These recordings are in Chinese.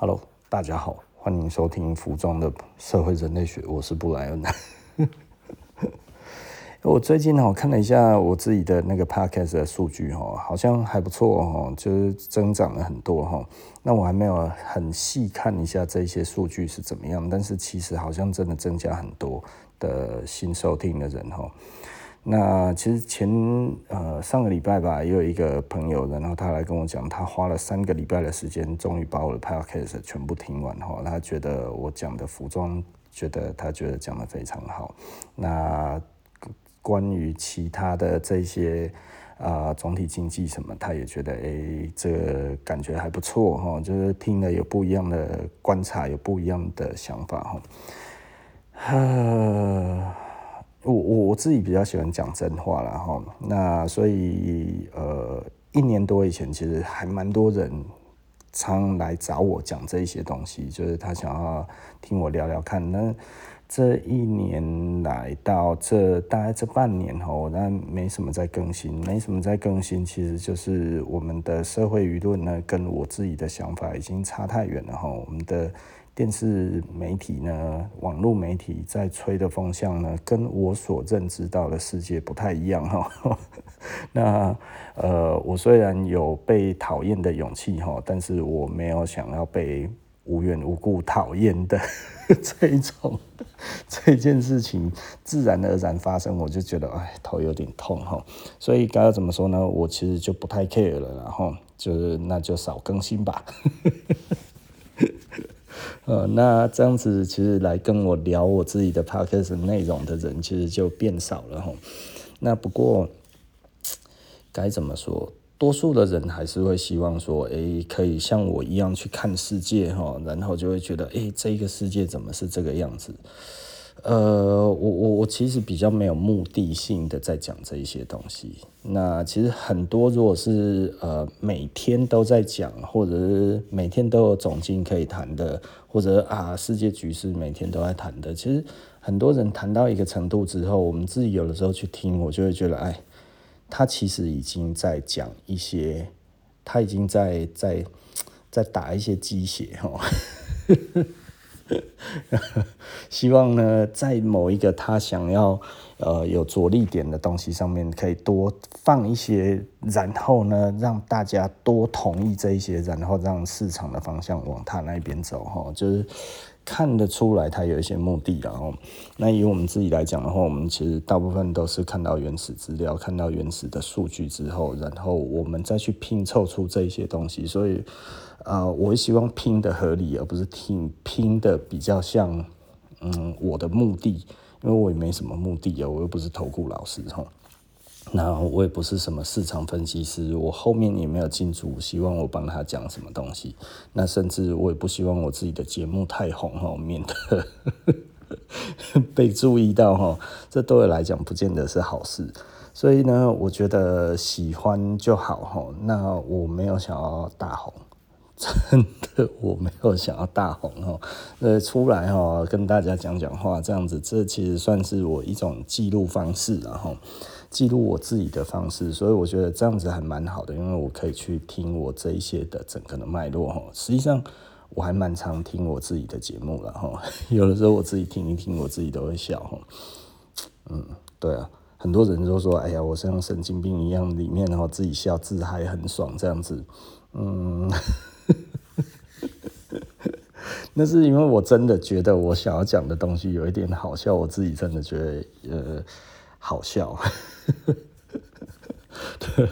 Hello，大家好，欢迎收听服装的社会人类学，我是布莱恩。我最近哦看了一下我自己的那个 podcast 的数据哈，好像还不错哦，就是增长了很多哈。那我还没有很细看一下这些数据是怎么样，但是其实好像真的增加很多的新收听的人哈。那其实前呃上个礼拜吧，也有一个朋友，然后他来跟我讲，他花了三个礼拜的时间，终于把我的 podcast 全部听完哈。他觉得我讲的服装，觉得他觉得讲得非常好。那关于其他的这些啊、总体经济什么，他也觉得哎、欸，这感觉还不错哈，就是听了有不一样的观察，有不一样的想法哈。呃我我自己比较喜欢讲真话了哈，那所以呃一年多以前，其实还蛮多人常来找我讲这一些东西，就是他想要听我聊聊看。那这一年来到这大概这半年吼，那没什么在更新，没什么在更新，其实就是我们的社会舆论呢，跟我自己的想法已经差太远了哈，我们的。电视媒体呢，网络媒体在吹的风向呢，跟我所认知到的世界不太一样哈。那呃，我虽然有被讨厌的勇气哈，但是我没有想要被无缘无故讨厌的 这一种 这件事情自然而然发生，我就觉得哎，头有点痛哈。所以该要怎么说呢？我其实就不太 care 了，然后就是那就少更新吧。呃，那这样子其实来跟我聊我自己的 podcast 内容的人，其实就变少了哈。那不过该怎么说？多数的人还是会希望说，诶、可以像我一样去看世界哈，然后就会觉得，诶、这个世界怎么是这个样子？呃，我我我其实比较没有目的性的在讲这一些东西。那其实很多，如果是呃每天都在讲，或者是每天都有总经可以谈的，或者啊世界局势每天都在谈的，其实很多人谈到一个程度之后，我们自己有的时候去听，我就会觉得，哎，他其实已经在讲一些，他已经在在在打一些鸡血哈。希望呢，在某一个他想要呃有着力点的东西上面，可以多放一些，然后呢，让大家多同意这一些，然后让市场的方向往他那边走哈，就是看得出来他有一些目的。然后，那以我们自己来讲的话，我们其实大部分都是看到原始资料，看到原始的数据之后，然后我们再去拼凑出这一些东西，所以。啊、呃，我希望拼的合理，而不是听拼的比较像，嗯，我的目的，因为我也没什么目的啊，我又不是投顾老师哈，那我也不是什么市场分析师，我后面也没有进组，希望我帮他讲什么东西，那甚至我也不希望我自己的节目太红哈，免得 被注意到哈，这对我来讲不见得是好事，所以呢，我觉得喜欢就好哈，那我没有想要大红。真的，我没有想要大红哦，呃，出来哈，跟大家讲讲话这样子，这其实算是我一种记录方式，然后记录我自己的方式，所以我觉得这样子还蛮好的，因为我可以去听我这一些的整个的脉络哈。实际上我还蛮常听我自己的节目了哈，有的时候我自己听一听，我自己都会笑哈。嗯，对啊，很多人都说，哎呀，我像神经病一样，里面然后自己笑自嗨很爽这样子，嗯。那是因为我真的觉得我想要讲的东西有一点好笑，我自己真的觉得呃好笑，对，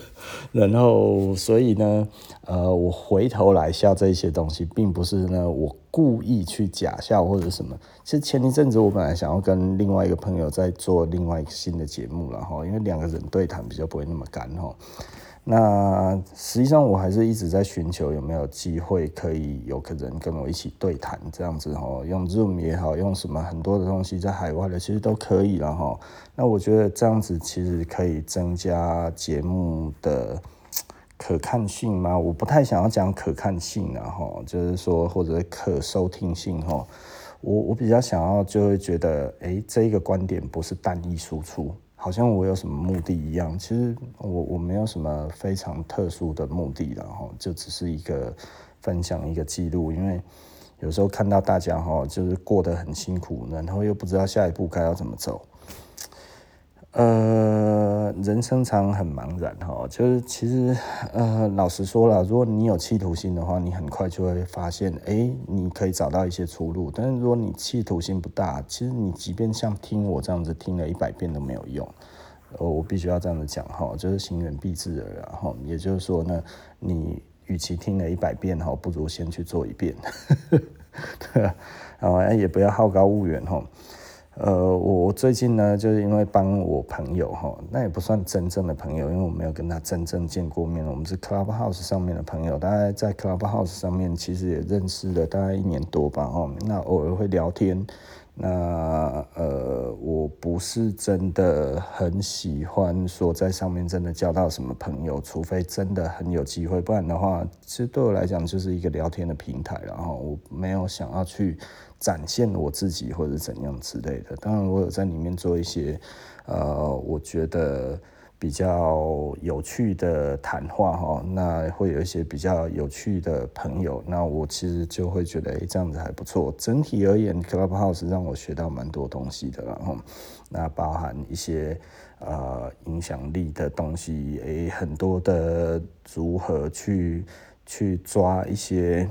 然后所以呢，呃，我回头来笑这些东西，并不是呢我故意去假笑或者什么。其实前一阵子我本来想要跟另外一个朋友在做另外一个新的节目了哈，因为两个人对谈比较不会那么干哈。那实际上我还是一直在寻求有没有机会可以有个人跟我一起对谈这样子哈，用 Zoom 也好，用什么很多的东西在海外的其实都可以了哈。那我觉得这样子其实可以增加节目的可看性吗？我不太想要讲可看性然后就是说或者可收听性哈。我我比较想要就会觉得，哎，这一个观点不是单一输出。好像我有什么目的一样，其实我我没有什么非常特殊的目的，然后就只是一个分享一个记录，因为有时候看到大家哈，就是过得很辛苦，然后又不知道下一步该要怎么走。呃，人生常很茫然哈，就是其实呃，老实说了，如果你有企图心的话，你很快就会发现，哎，你可以找到一些出路。但是如果你企图心不大，其实你即便像听我这样子听了一百遍都没有用。呃，我必须要这样子讲哈，就是行远必自耳，然后也就是说呢，你与其听了一百遍哈，不如先去做一遍，对啊，然后也不要好高骛远哈。呃，我最近呢，就是因为帮我朋友哈，那也不算真正的朋友，因为我没有跟他真正见过面。我们是 Clubhouse 上面的朋友，大概在 Clubhouse 上面其实也认识了大概一年多吧，哦。那偶尔会聊天。那呃，我不是真的很喜欢说在上面真的交到什么朋友，除非真的很有机会，不然的话，其实对我来讲就是一个聊天的平台，然后我没有想要去展现我自己或者怎样之类的。当然，我有在里面做一些呃，我觉得。比较有趣的谈话哈，那会有一些比较有趣的朋友，那我其实就会觉得，哎，这样子还不错。整体而言，Clubhouse 让我学到蛮多东西的，然后那包含一些呃影响力的东西，哎，很多的如何去去抓一些，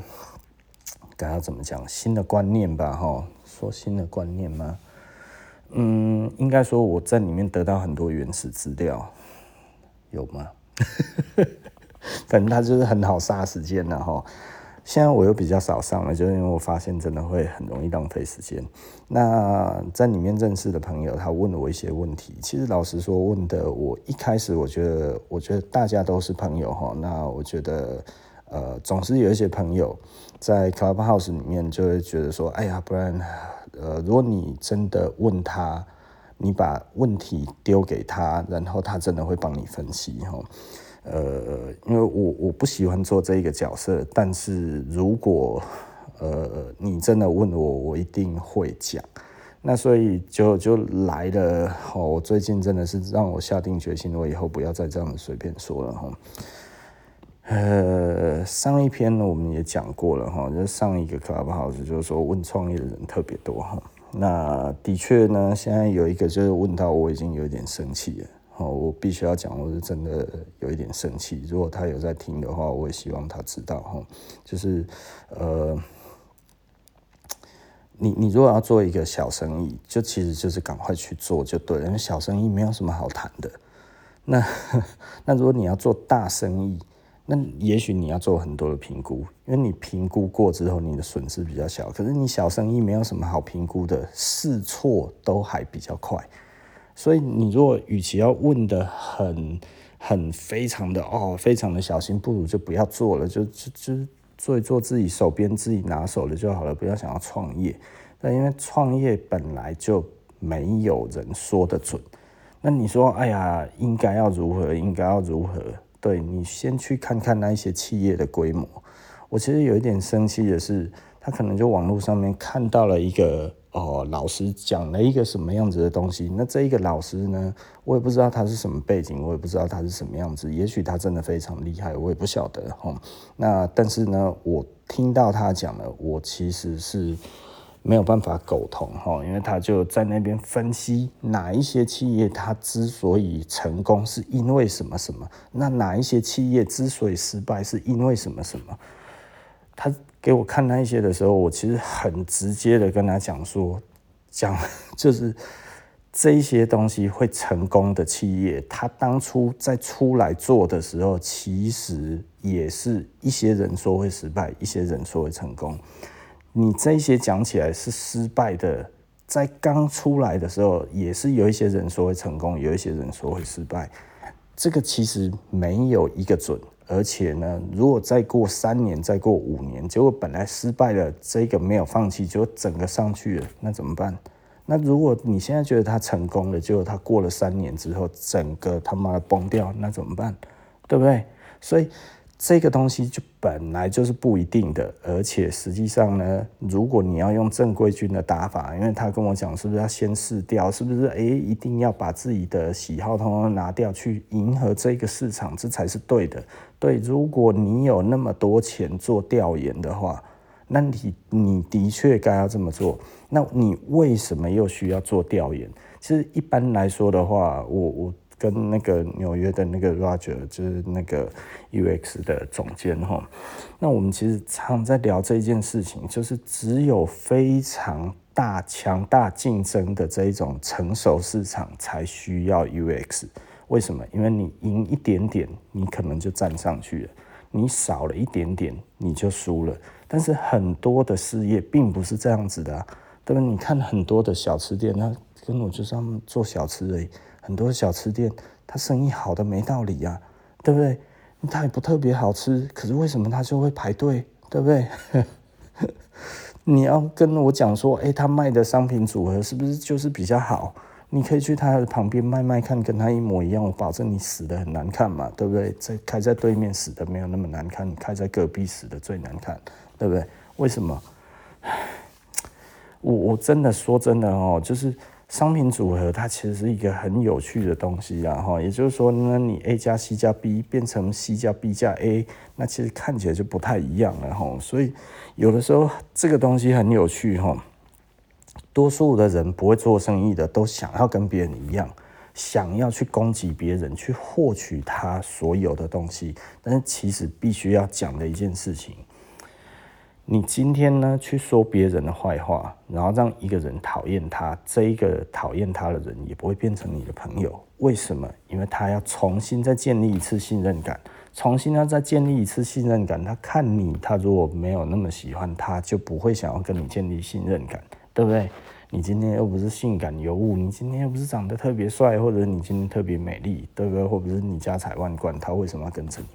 该要怎么讲新的观念吧，哈，说新的观念吗？嗯，应该说我在里面得到很多原始资料，有吗？反正它就是很好杀时间的哈。现在我又比较少上了，就是因为我发现真的会很容易浪费时间。那在里面认识的朋友，他问了我一些问题，其实老实说，问的我一开始我觉得，我觉得大家都是朋友哈。那我觉得，呃，总是有一些朋友在 Clubhouse 里面就会觉得说，哎呀，不然。呃，如果你真的问他，你把问题丢给他，然后他真的会帮你分析哈。呃，因为我我不喜欢做这一个角色，但是如果呃你真的问我，我一定会讲。那所以就就来了，我最近真的是让我下定决心，我以后不要再这样随便说了哈。呃，上一篇呢我们也讲过了哈，就是上一个 Clubhouse 就是说问创业的人特别多哈。那的确呢，现在有一个就是问到我已经有点生气了，哦，我必须要讲，我是真的有一点生气。如果他有在听的话，我也希望他知道哈，就是呃，你你如果要做一个小生意，就其实就是赶快去做就对了，因为小生意没有什么好谈的。那 那如果你要做大生意，那也许你要做很多的评估，因为你评估过之后，你的损失比较小。可是你小生意没有什么好评估的，试错都还比较快。所以你如果与其要问的很很非常的哦，非常的小心，不如就不要做了，就就就做一做自己手边自己拿手的就好了，不要想要创业。那因为创业本来就没有人说得准。那你说，哎呀，应该要如何？应该要如何？对，你先去看看那一些企业的规模。我其实有一点生气的是，他可能就网络上面看到了一个哦，老师讲了一个什么样子的东西。那这一个老师呢，我也不知道他是什么背景，我也不知道他是什么样子。也许他真的非常厉害，我也不晓得。哦，那但是呢，我听到他讲了，我其实是。没有办法苟同哈，因为他就在那边分析哪一些企业它之所以成功是因为什么什么，那哪一些企业之所以失败是因为什么什么。他给我看那一些的时候，我其实很直接的跟他讲说，讲 就是这些东西会成功的企业，他当初在出来做的时候，其实也是一些人说会失败，一些人说会成功。你这些讲起来是失败的，在刚出来的时候，也是有一些人说会成功，有一些人说会失败。这个其实没有一个准，而且呢，如果再过三年，再过五年，结果本来失败了，这个没有放弃，就整个上去了，那怎么办？那如果你现在觉得他成功了，结果他过了三年之后，整个他妈的崩掉，那怎么办？对不对？所以。这个东西就本来就是不一定的，而且实际上呢，如果你要用正规军的打法，因为他跟我讲，是不是要先试掉，是不是？哎，一定要把自己的喜好通通拿掉，去迎合这个市场，这才是对的。对，如果你有那么多钱做调研的话，那你你的确该要这么做。那你为什么又需要做调研？其实一般来说的话，我我。跟那个纽约的那个 Roger，就是那个 UX 的总监哈，那我们其实常在聊这件事情，就是只有非常大、强大竞争的这一种成熟市场才需要 UX。为什么？因为你赢一点点，你可能就站上去了；你少了一点点，你就输了。但是很多的事业并不是这样子的啊，对吧？你看很多的小吃店，那根本就是他们做小吃而已。很多小吃店，它生意好的没道理呀，对不对？它也不特别好吃，可是为什么它就会排队，对不对？你要跟我讲说，哎，他卖的商品组合是不是就是比较好？你可以去他的旁边卖卖看，跟他一模一样，我保证你死的很难看嘛，对不对？在开在对面死的没有那么难看，你开在隔壁死的最难看，对不对？为什么？我我真的说真的哦，就是。商品组合它其实是一个很有趣的东西啊，哈，也就是说呢，你 A 加 C 加 B 变成 C 加 B 加 A，那其实看起来就不太一样了，哈。所以有的时候这个东西很有趣，哈。多数的人不会做生意的，都想要跟别人一样，想要去攻击别人，去获取他所有的东西。但是其实必须要讲的一件事情。你今天呢，去说别人的坏话，然后让一个人讨厌他，这一个讨厌他的人也不会变成你的朋友。为什么？因为他要重新再建立一次信任感，重新要再建立一次信任感。他看你，他如果没有那么喜欢他，就不会想要跟你建立信任感，对不对？你今天又不是性感尤物，你今天又不是长得特别帅，或者你今天特别美丽，对不对？或者是你家财万贯，他为什么要跟着你？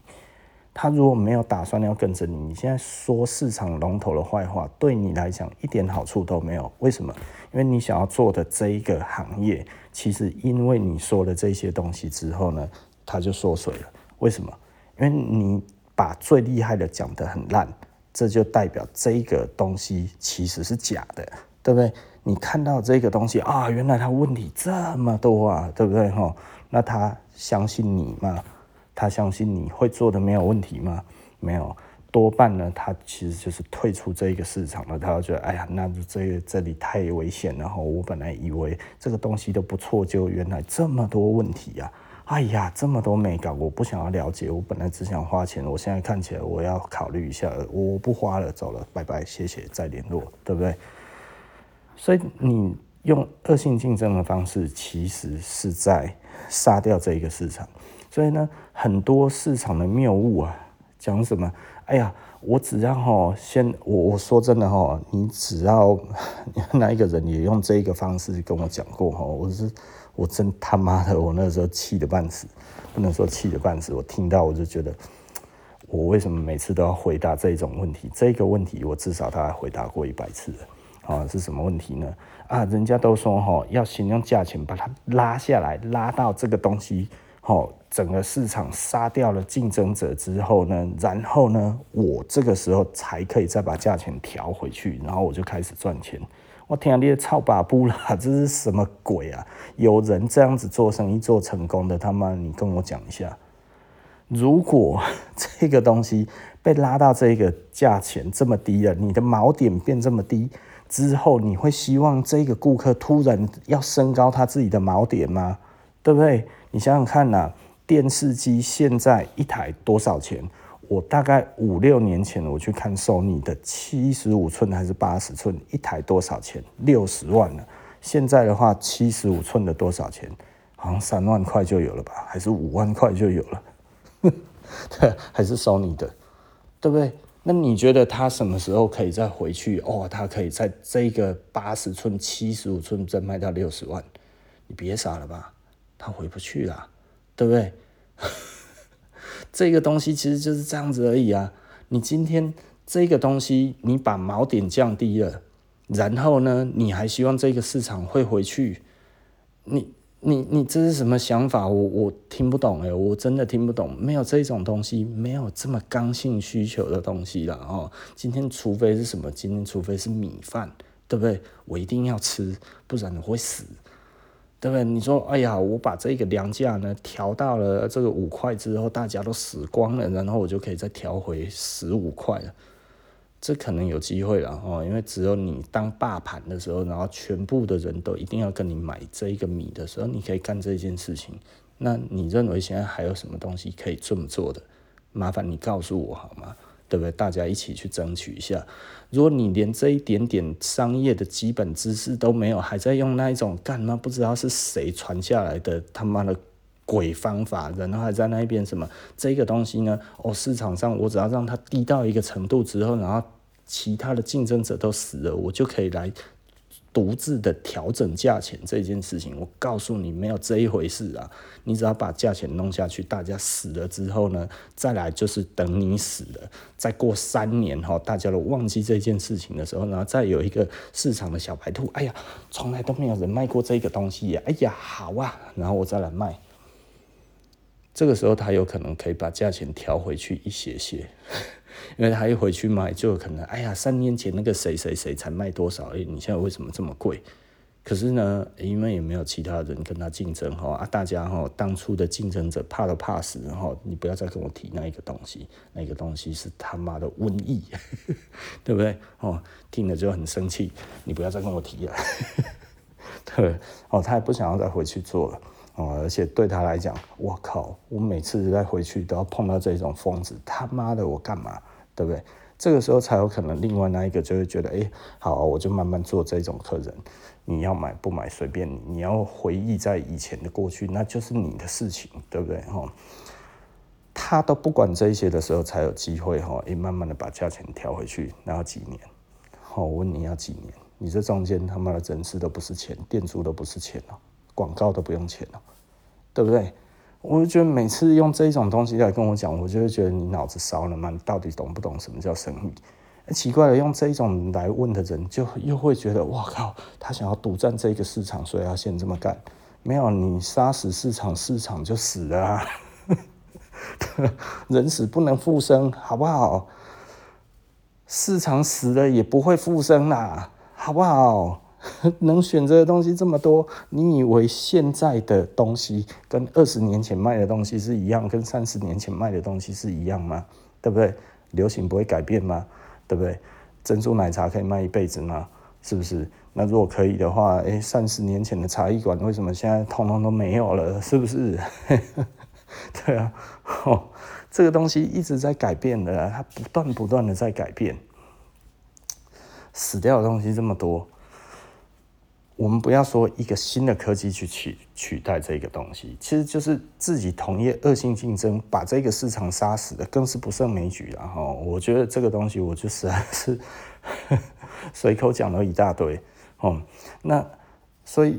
他如果没有打算要跟着你，你现在说市场龙头的坏话，对你来讲一点好处都没有。为什么？因为你想要做的这一个行业，其实因为你说了这些东西之后呢，它就缩水了。为什么？因为你把最厉害的讲得很烂，这就代表这个东西其实是假的，对不对？你看到这个东西啊，原来它问题这么多啊，对不对？哈，那他相信你吗？他相信你会做的没有问题吗？没有，多半呢，他其实就是退出这一个市场了。他觉得，哎呀，那这这里太危险了。哈，我本来以为这个东西都不错，就原来这么多问题呀！哎呀，这么多美感，我不想要了解。我本来只想花钱，我现在看起来我要考虑一下，我不花了，走了，拜拜，谢谢，再联络，对不对？所以你用恶性竞争的方式，其实是在杀掉这一个市场。所以呢，很多市场的谬误啊，讲什么？哎呀，我只要哈，先我我说真的哈，你只要 那一个人也用这个方式跟我讲过哈，我是我真他妈的，我那时候气得半死，不能说气得半死，我听到我就觉得，我为什么每次都要回答这种问题？这个问题我至少大概回答过一百次了啊，是什么问题呢？啊，人家都说哈，要先用价钱把它拉下来，拉到这个东西。好，整个市场杀掉了竞争者之后呢，然后呢，我这个时候才可以再把价钱调回去，然后我就开始赚钱。我天，你也操把布啦，这是什么鬼啊？有人这样子做生意做成功的，他妈，你跟我讲一下。如果这个东西被拉到这个价钱这么低了，你的锚点变这么低之后，你会希望这个顾客突然要升高他自己的锚点吗？对不对？你想想看呐、电视机现在一台多少钱？我大概五六年前我去看 Sony 的七十五寸还是八十寸，一台多少钱？六十万了。现在的话，七十五寸的多少钱？好像三万块就有了吧？还是五万块就有了？对，还是 Sony 的，对不对？那你觉得他什么时候可以再回去？哦，他可以在这个八十寸、七十五寸再卖到六十万？你别傻了吧？他回不去了，对不对？这个东西其实就是这样子而已啊。你今天这个东西，你把锚点降低了，然后呢，你还希望这个市场会回去？你你你这是什么想法？我我听不懂哎，我真的听不懂。没有这种东西，没有这么刚性需求的东西了哦。今天除非是什么？今天除非是米饭，对不对？我一定要吃，不然我会死，对不对？你说，哎呀，我把这个粮价呢调到了这个五块之后，大家都死光了，然后我就可以再调回十五块了。这可能有机会了哦，因为只有你当霸盘的时候，然后全部的人都一定要跟你买这一个米的时候，你可以干这件事情。那你认为现在还有什么东西可以这么做的？麻烦你告诉我好吗？对不对？大家一起去争取一下。如果你连这一点点商业的基本知识都没有，还在用那一种干嘛不知道是谁传下来的他妈的鬼方法，然后还在那边什么这个东西呢？哦，市场上我只要让它低到一个程度之后，然后其他的竞争者都死了，我就可以来独自的调整价钱这件事情。我告诉你，没有这一回事啊！你只要把价钱弄下去，大家死了之后呢，再来就是等你死了，再过三年哈，大家都忘记这件事情的时候，然后再有一个市场的小白兔，哎呀，从来都没有人卖过这个东西呀，哎呀，好啊，然后我再来卖。这个时候，他有可能可以把价钱调回去一些些，因为他一回去买，就可能，哎呀，三年前那个谁谁谁才卖多少，哎，你现在为什么这么贵？可是呢，因为也没有其他人跟他竞争哈啊，大家哈当初的竞争者怕都怕死，然后你不要再跟我提那一个东西，那个东西是他妈的瘟疫，对不对？哦，听了就很生气，你不要再跟我提了，对，哦，他也不想要再回去做了。而且对他来讲，我靠，我每次再回去都要碰到这种疯子，他妈的，我干嘛？对不对？这个时候才有可能，另外那一个就会觉得，哎，好，我就慢慢做这种客人，你要买不买随便你，你要回忆在以前的过去，那就是你的事情，对不对？哈，他都不管这些的时候，才有机会哈，哎，慢慢的把价钱调回去，然后几年？好，我问你要几年？你这中间他妈的人事都不是钱，店租都不是钱哦。广告都不用钱了，对不对？我就觉得每次用这种东西来跟我讲，我就会觉得你脑子烧了吗？你到底懂不懂什么叫生意？奇怪了，用这种来问的人，就又会觉得哇靠，他想要独占这个市场，所以要先这么干。没有，你杀死市场，市场就死了啊！人死不能复生，好不好？市场死了也不会复生啦，好不好？能选择的东西这么多，你以为现在的东西跟二十年前卖的东西是一样，跟三十年前卖的东西是一样吗？对不对？流行不会改变吗？对不对？珍珠奶茶可以卖一辈子吗？是不是？那如果可以的话，诶，三十年前的茶艺馆为什么现在通通都没有了？是不是？对啊，哦，这个东西一直在改变的，它不断不断的在改变，死掉的东西这么多。我们不要说一个新的科技去取取代这个东西，其实就是自己同业恶性竞争，把这个市场杀死的，更是不胜枚举。然后我觉得这个东西，我就实在是随口讲了一大堆。哦，那所以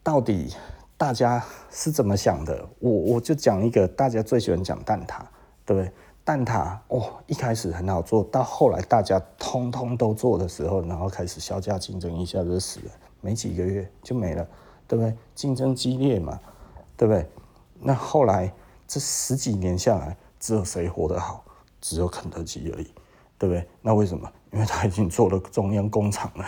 到底大家是怎么想的？我我就讲一个，大家最喜欢讲蛋挞，对不对？蛋挞哦，一开始很好做，到后来大家通通都做的时候，然后开始削价竞争，一下就死了，没几个月就没了，对不对？竞争激烈嘛，对不对？那后来这十几年下来，只有谁活得好？只有肯德基而已，对不对？那为什么？因为他已经做了中央工厂了，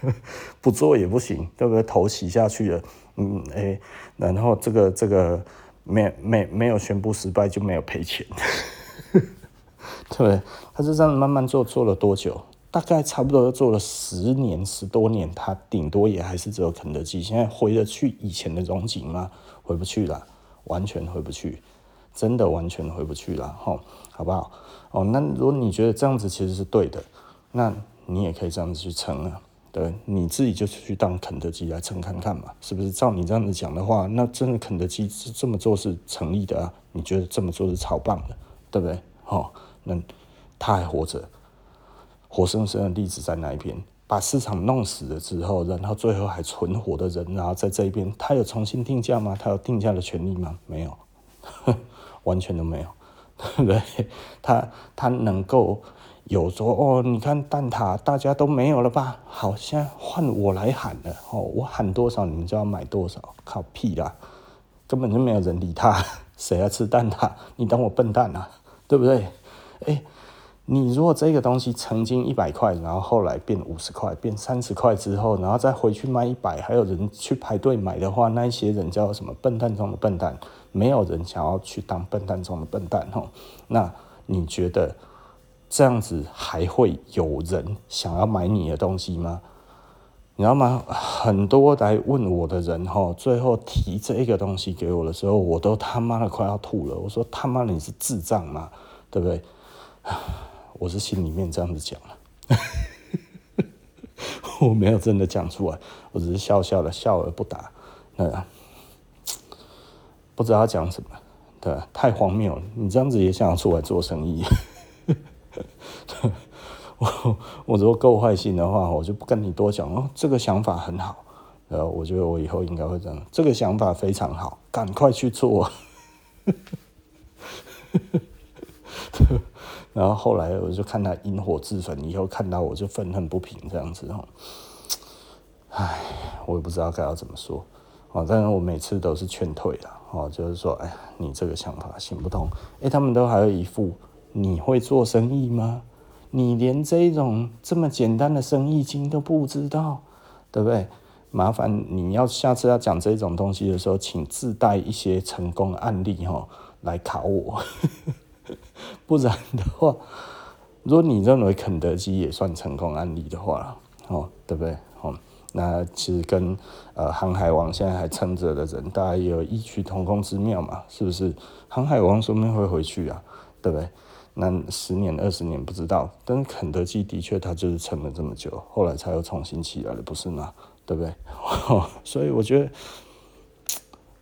不做也不行，对不对？头洗下去了，嗯，哎，然后这个这个。没没没有宣布失败就没有赔钱，对，他就这样慢慢做，做了多久？大概差不多做了十年十多年，他顶多也还是只有肯德基。现在回得去以前的荣景吗？回不去了，完全回不去，真的完全回不去了，吼，好不好？哦，那如果你觉得这样子其实是对的，那你也可以这样子去撑啊。对，你自己就去当肯德基来撑看看嘛，是不是？照你这样子讲的话，那真的肯德基这么做是成立的啊？你觉得这么做是超棒的，对不对？哦，那他还活着，活生生的例子在那一边，把市场弄死了之后，然后最后还存活的人，然后在这一边，他有重新定价吗？他有定价的权利吗？没有，完全都没有，对不对？他他能够。有说哦，你看蛋挞大家都没有了吧？好，现在换我来喊了哦，我喊多少你们就要买多少，靠屁啦，根本就没有人理他，谁要吃蛋挞？你当我笨蛋啊？对不对？哎，你如果这个东西曾经一百块，然后后来变五十块，变三十块之后，然后再回去卖一百，还有人去排队买的话，那些人叫什么笨蛋中的笨蛋？没有人想要去当笨蛋中的笨蛋哦。那你觉得？这样子还会有人想要买你的东西吗？你知道吗？很多来问我的人哈，最后提这个东西给我的时候，我都他妈的快要吐了。我说他妈的你是智障吗？对不对？我是心里面这样子讲了，我没有真的讲出来，我只是笑笑的，笑而不答。那不知道讲什么，对，太荒谬了。你这样子也想出来做生意？我 我如果够坏心的话，我就不跟你多讲哦。这个想法很好，然后我觉得我以后应该会这样。这个想法非常好，赶快去做。然后后来我就看他引火自焚，以后看到我就愤恨不平这样子哦。唉，我也不知道该要怎么说哦。但是我每次都是劝退了哦，就是说，哎，你这个想法行不通。哎，他们都还有一副。你会做生意吗？你连这种这么简单的生意经都不知道，对不对？麻烦你要下次要讲这种东西的时候，请自带一些成功案例哈，来考我。不然的话，如果你认为肯德基也算成功案例的话，哦，对不对？哦，那其实跟呃航海王现在还撑着的人，大家也有异曲同工之妙嘛，是不是？航海王说不定会回去啊，对不对？那十年二十年不知道，但是肯德基的确它就是撑了这么久，后来才又重新起来了，不是吗？对不对？所以我觉得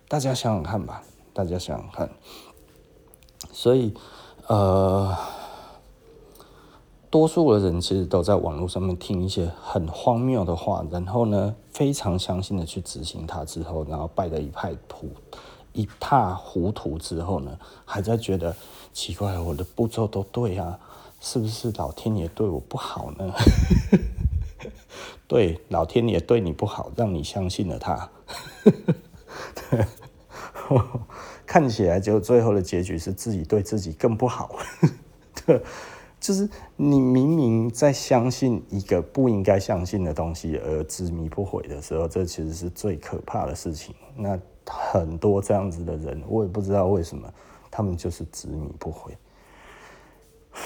大家想想看吧，大家想想看。所以呃，多数的人其实都在网络上面听一些很荒谬的话，然后呢，非常相信的去执行它之后，然后败得一派涂一塌糊涂之后呢，还在觉得。奇怪，我的步骤都对啊，是不是老天爷对我不好呢？对，老天爷对你不好，让你相信了他。看起来就最后的结局是自己对自己更不好。对，就是你明明在相信一个不应该相信的东西而执迷不悔的时候，这其实是最可怕的事情。那很多这样子的人，我也不知道为什么。他们就是执迷不悔，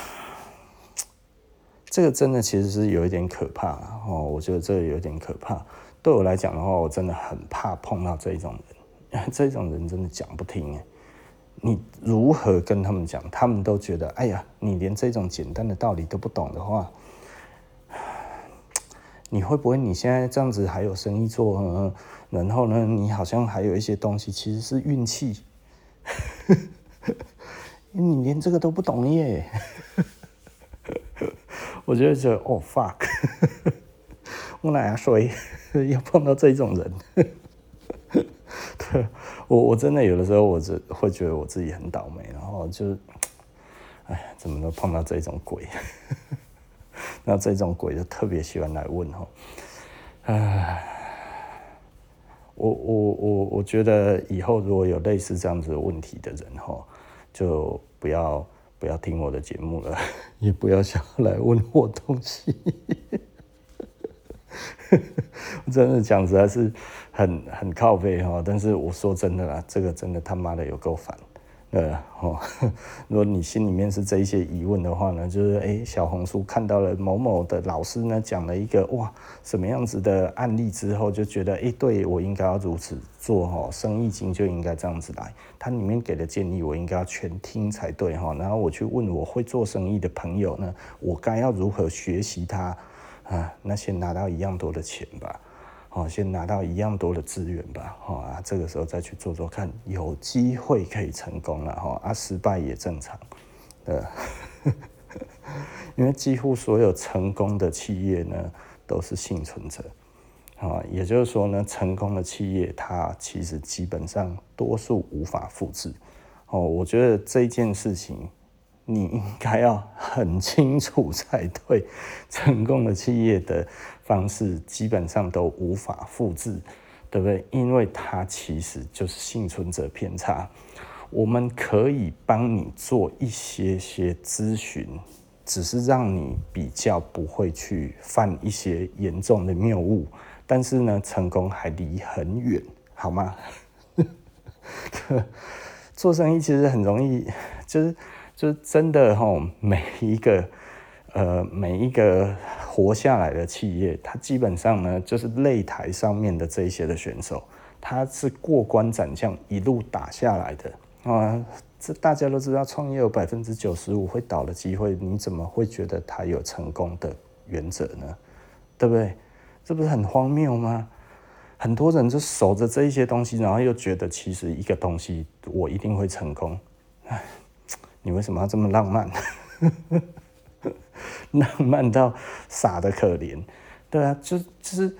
这个真的其实是有一点可怕哦。我觉得这个有点可怕。对我来讲的话，我真的很怕碰到这种人，这种人真的讲不听。你如何跟他们讲？他们都觉得，哎呀，你连这种简单的道理都不懂的话，你会不会你现在这样子还有生意做？然后呢，你好像还有一些东西其实是运气。你连这个都不懂耶！我觉得这哦 fuck，我哪样说要碰到这种人？对，我我真的有的时候我就会觉得我自己很倒霉，然后就哎，怎么都碰到这种鬼？那这种鬼就特别喜欢来问哈，哎，我我我我觉得以后如果有类似这样子的问题的人哈。就不要不要听我的节目了，也不要想来问我东西。真的讲实在是很很靠背哈，但是我说真的啦，这个真的他妈的有够烦。呃，哦，如果你心里面是这一些疑问的话呢，就是诶，小红书看到了某某的老师呢讲了一个哇什么样子的案例之后，就觉得诶，对我应该要如此做哈，生意经就应该这样子来。他里面给的建议我应该要全听才对哈，然后我去问我会做生意的朋友呢，我该要如何学习他啊？那先拿到一样多的钱吧。哦，先拿到一样多的资源吧，哦啊，这个时候再去做做看，有机会可以成功了，哈啊，失败也正常，呃，因为几乎所有成功的企业呢都是幸存者，啊，也就是说呢，成功的企业它其实基本上多数无法复制，哦，我觉得这件事情你应该要很清楚才对。成功的企业的方式基本上都无法复制，对不对？因为它其实就是幸存者偏差。我们可以帮你做一些些咨询，只是让你比较不会去犯一些严重的谬误。但是呢，成功还离很远，好吗？做生意其实很容易，就是就真的哈，每一个呃每一个活下来的企业，它基本上呢就是擂台上面的这些的选手，他是过关斩将一路打下来的啊。这大家都知道，创业有百分之九十五会倒的机会，你怎么会觉得他有成功的原则呢？对不对？这不是很荒谬吗？很多人就守着这一些东西，然后又觉得其实一个东西我一定会成功。哎，你为什么要这么浪漫？浪漫到傻得可怜。对啊，就就是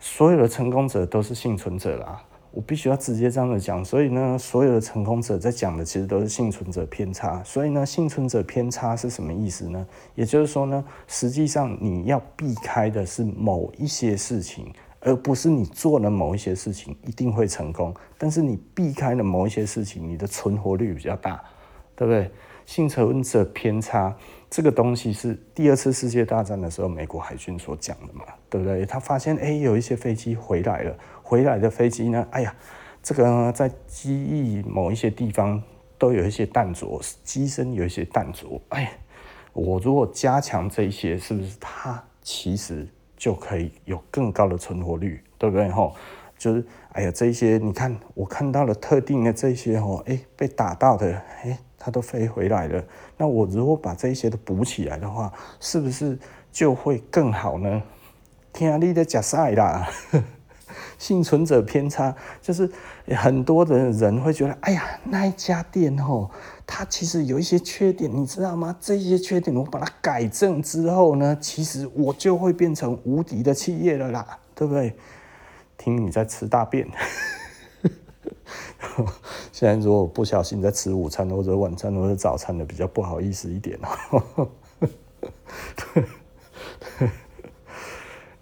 所有的成功者都是幸存者啦。我必须要直接这样子讲。所以呢，所有的成功者在讲的其实都是幸存者偏差。所以呢，幸存者偏差是什么意思呢？也就是说呢，实际上你要避开的是某一些事情。而不是你做了某一些事情一定会成功，但是你避开了某一些事情，你的存活率比较大，对不对？幸存者偏差这个东西是第二次世界大战的时候美国海军所讲的嘛，对不对？他发现哎，有一些飞机回来了，回来的飞机呢，哎呀，这个在机翼某一些地方都有一些弹着，机身有一些弹着，哎，我如果加强这些，是不是它其实？就可以有更高的存活率，对不对？吼，就是哎呀，这些你看，我看到了特定的这些吼，哎，被打到的，哎，它都飞回来了。那我如果把这些都补起来的话，是不是就会更好呢？天啊，你的假赛啦！幸存者偏差就是很多的人会觉得，哎呀，那一家店吼。它其实有一些缺点，你知道吗？这些缺点我把它改正之后呢，其实我就会变成无敌的企业了啦，对不对？听你在吃大便。现在如果不小心在吃午餐或者晚餐或者早餐的，比较不好意思一点哦。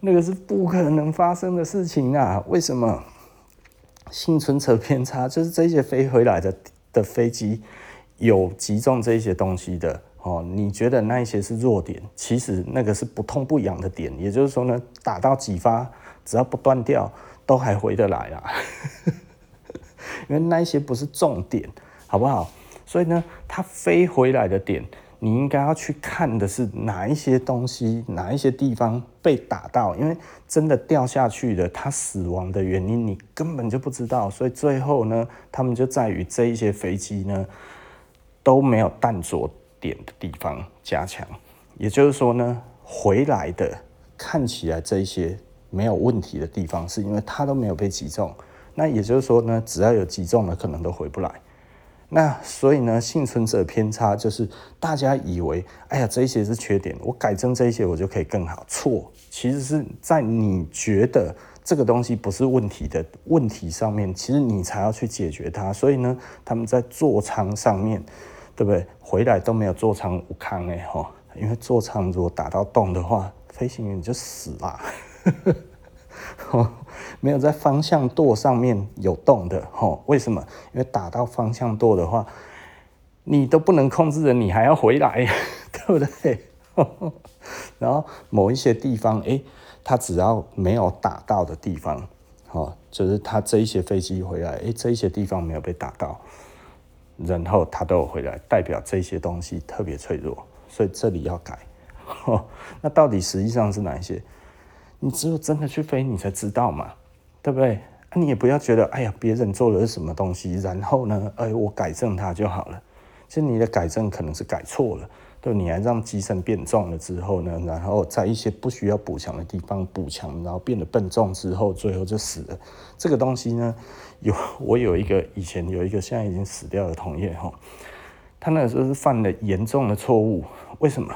那个是不可能发生的事情啊！为什么？幸存者偏差就是这些飞回来的的飞机。有击中这些东西的哦，你觉得那一些是弱点？其实那个是不痛不痒的点，也就是说呢，打到几发，只要不断掉，都还回得来啊。因为那一些不是重点，好不好？所以呢，它飞回来的点，你应该要去看的是哪一些东西，哪一些地方被打到，因为真的掉下去的，它死亡的原因你根本就不知道。所以最后呢，他们就在于这一些飞机呢。都没有弹着点的地方加强，也就是说呢，回来的看起来这一些没有问题的地方，是因为它都没有被击中。那也就是说呢，只要有击中了，可能都回不来。那所以呢，幸存者偏差就是大家以为，哎呀，这些是缺点，我改正这些，我就可以更好。错，其实是在你觉得这个东西不是问题的问题上面，其实你才要去解决它。所以呢，他们在座舱上面。对不对？回来都没有座舱有康哎吼，因为座舱如果打到洞的话，飞行员就死了。没有在方向舵上面有动的吼？为什么？因为打到方向舵的话，你都不能控制的，你还要回来，对不对？然后某一些地方，哎，它只要没有打到的地方，哦，就是它这一些飞机回来，哎，这一些地方没有被打到。然后他都有回来，代表这些东西特别脆弱，所以这里要改。那到底实际上是哪一些？你只有真的去飞，你才知道嘛，对不对？你也不要觉得，哎呀，别人做了什么东西，然后呢，哎，我改正它就好了。其实你的改正可能是改错了。对，你还让机身变重了之后呢，然后在一些不需要补强的地方补强，然后变得笨重之后，最后就死了。这个东西呢，有我有一个以前有一个现在已经死掉的同业哈，他那时候是犯了严重的错误。为什么？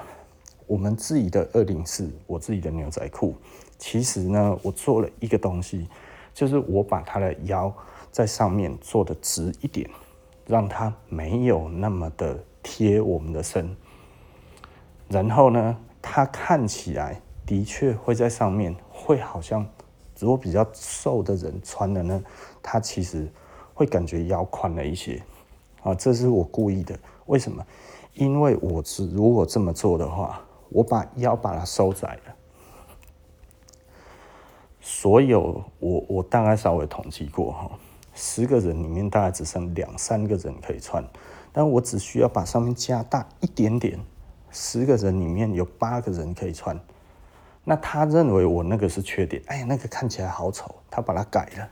我们自己的二零四，我自己的牛仔裤，其实呢，我做了一个东西，就是我把他的腰在上面做的直一点，让他没有那么的。贴我们的身，然后呢，他看起来的确会在上面，会好像如果比较瘦的人穿的呢，他其实会感觉腰宽了一些啊，这是我故意的。为什么？因为我是如果这么做的话，我把腰把它收窄了。所有我我大概稍微统计过哈，十个人里面大概只剩两三个人可以穿，但我只需要把上面加大一点点，十个人里面有八个人可以穿。那他认为我那个是缺点，哎呀，那个看起来好丑，他把它改了。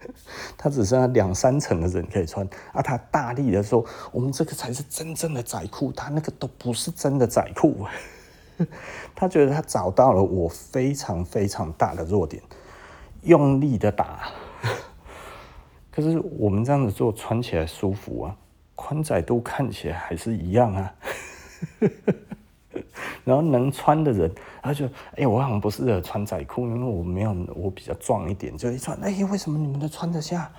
他只剩下两三层的人可以穿啊！他大力的说：“我们这个才是真正的窄裤，他那个都不是真的窄裤。” 他觉得他找到了我非常非常大的弱点，用力的打。可是我们这样子做穿起来舒服啊，宽窄度看起来还是一样啊。然后能穿的人，他就哎、我好像不适合穿窄裤，因为我没有我比较壮一点，就一穿，哎、为什么你们都穿得下？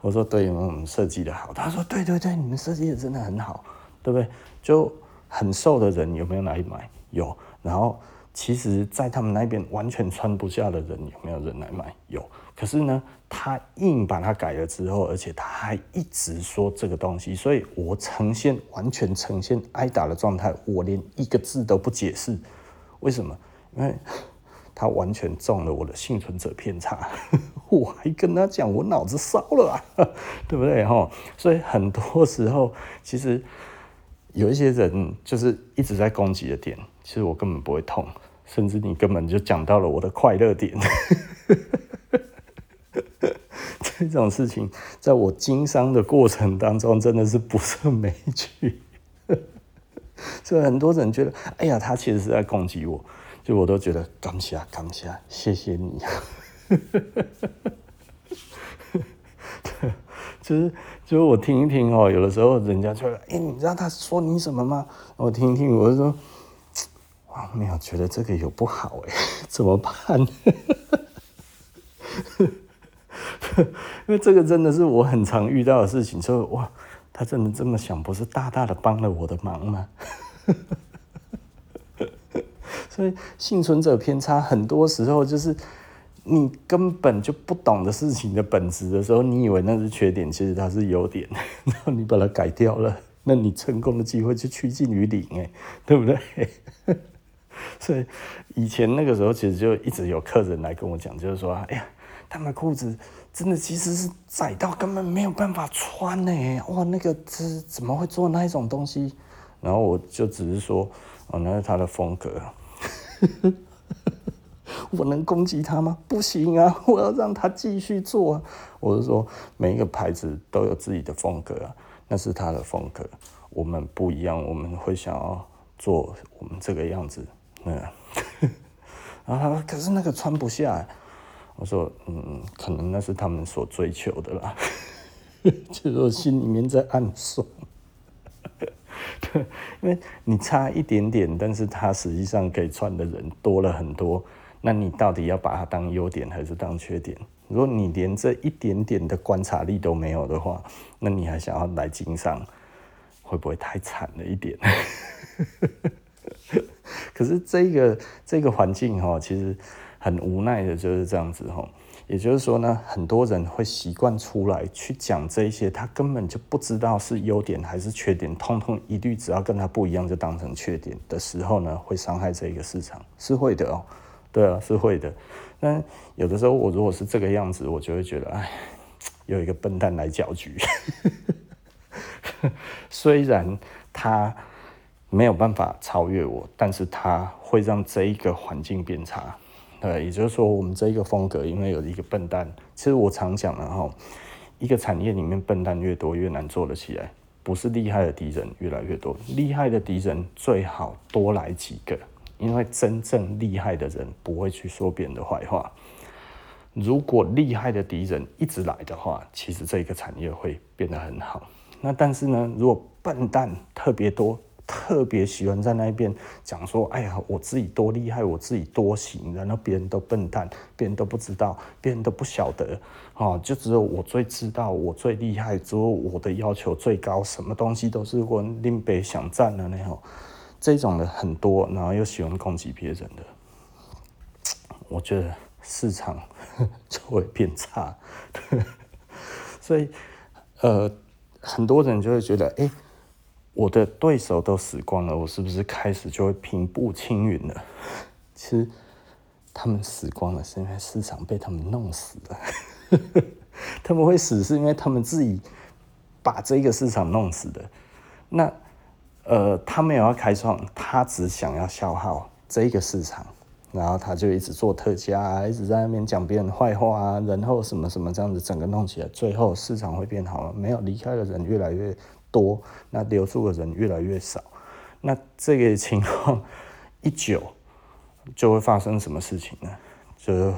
我说对，因为我们设计的好。他说对对对，你们设计的真的很好，对不对？就很瘦的人有没有来买？有。然后其实，在他们那边完全穿不下的人有没有人来买？有。可是呢，他硬把它改了之后，而且他还一直说这个东西，所以我呈现完全呈现挨打的状态，我连一个字都不解释，为什么？因为他完全中了我的幸存者偏差，我还跟他讲我脑子烧了啊，对不对哈？所以很多时候，其实有一些人就是一直在攻击的点，其实我根本不会痛，甚至你根本就讲到了我的快乐点。这种事情，在我经商的过程当中，真的是不胜枚举。所以很多人觉得，哎呀，他其实是在攻击我，就我都觉得感谢感谢，谢谢你。就 是就是我听一听哦，有的时候人家就，哎，你知道他说你什么吗？我听一听，我就说，哇，没有觉得这个有不好哎，怎么办？因为这个真的是我很常遇到的事情，所以哇，他真的这么想，不是大大的帮了我的忙吗？所以幸存者偏差很多时候就是你根本就不懂的事情的本质的时候，你以为那是缺点，其实它是优点，然后你把它改掉了，那你成功的机会就趋近于零，哎，对不对？所以以前那个时候，其实就一直有客人来跟我讲，就是说，哎呀，他们裤子。真的其实是窄到根本没有办法穿呢！哇，那个这怎么会做那一种东西？然后我就只是说，哦，那是他的风格。我能攻击他吗？不行啊！我要让他继续做啊！我是说，每一个牌子都有自己的风格啊，那是他的风格。我们不一样，我们会想要做我们这个样子。嗯，然后他说，可是那个穿不下。我说，嗯，可能那是他们所追求的啦，就是我心里面在暗爽。对，因为你差一点点，但是他实际上可以穿的人多了很多，那你到底要把它当优点还是当缺点？如果你连这一点点的观察力都没有的话，那你还想要来经商，会不会太惨了一点？可是这个这个环境哈，其实。很无奈的就是这样子哈，也就是说呢，很多人会习惯出来去讲这些，他根本就不知道是优点还是缺点，通通一律只要跟他不一样就当成缺点的时候呢，会伤害这个市场，是会的哦，对啊，是会的。但有的时候我如果是这个样子，我就会觉得，哎，有一个笨蛋来搅局，虽然他没有办法超越我，但是他会让这一个环境变差。对，也就是说，我们这一个风格，因为有一个笨蛋。其实我常讲的哈，一个产业里面笨蛋越多，越难做得起来。不是厉害的敌人越来越多，厉害的敌人最好多来几个，因为真正厉害的人不会去说别人的坏话。如果厉害的敌人一直来的话，其实这个产业会变得很好。那但是呢，如果笨蛋特别多，特别喜欢在那边讲说，哎呀，我自己多厉害，我自己多行，然后别人都笨蛋，别人都不知道，别人都不晓得，哦，就只有我最知道，我最厉害，只有我的要求最高，什么东西都是我林北想占的那种，这种的很多，然后又喜欢攻击别人的，我觉得市场 就会变差，所以，呃，很多人就会觉得，哎。我的对手都死光了，我是不是开始就会平步青云了？其实他们死光了，是因为市场被他们弄死了。他们会死，是因为他们自己把这个市场弄死的。那呃，他没有要开创，他只想要消耗这个市场，然后他就一直做特价，一直在那边讲别人坏话啊，然后什么什么这样子，整个弄起来，最后市场会变好了，没有离开的人越来越多，那留住的人越来越少，那这个情况一久，就会发生什么事情呢？就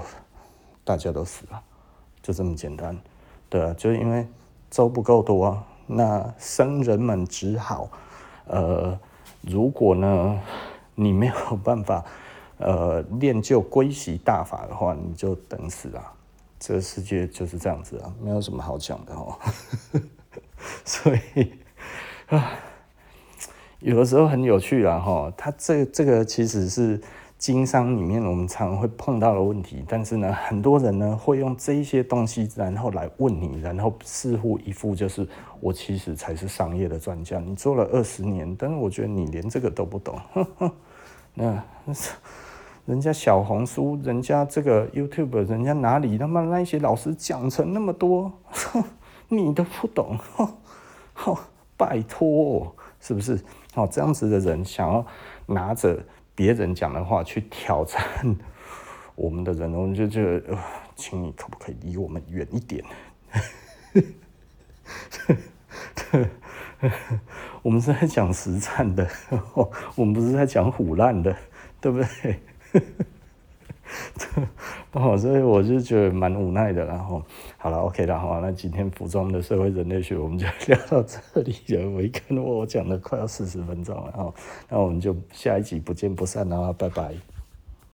大家都死了，就这么简单。对啊，就因为粥不够多，那僧人们只好，呃，如果呢你没有办法，呃，练就归习大法的话，你就等死啊！这个世界就是这样子啊，没有什么好讲的哦。所以。啊，有的时候很有趣啊，哈，他这这个其实是经商里面我们常会碰到的问题，但是呢，很多人呢会用这一些东西，然后来问你，然后似乎一副就是我其实才是商业的专家，你做了二十年，但是我觉得你连这个都不懂，呵呵，那人家小红书，人家这个 YouTube，人家哪里他妈那些老师讲成那么多，你都不懂，呵呵拜托，是不是？哦，这样子的人想要拿着别人讲的话去挑战我们的人，我们就觉得，请你可不可以离我们远一点？我们是在讲实战的，我们不是在讲虎烂的，对不对？不 好，所以我就觉得蛮无奈的。然后，好了，OK 了，好，那今天服装的社会人类学我们就 聊到这里了。我一看我讲了快要四十分钟了，然后那我们就下一集不见不散，了拜拜。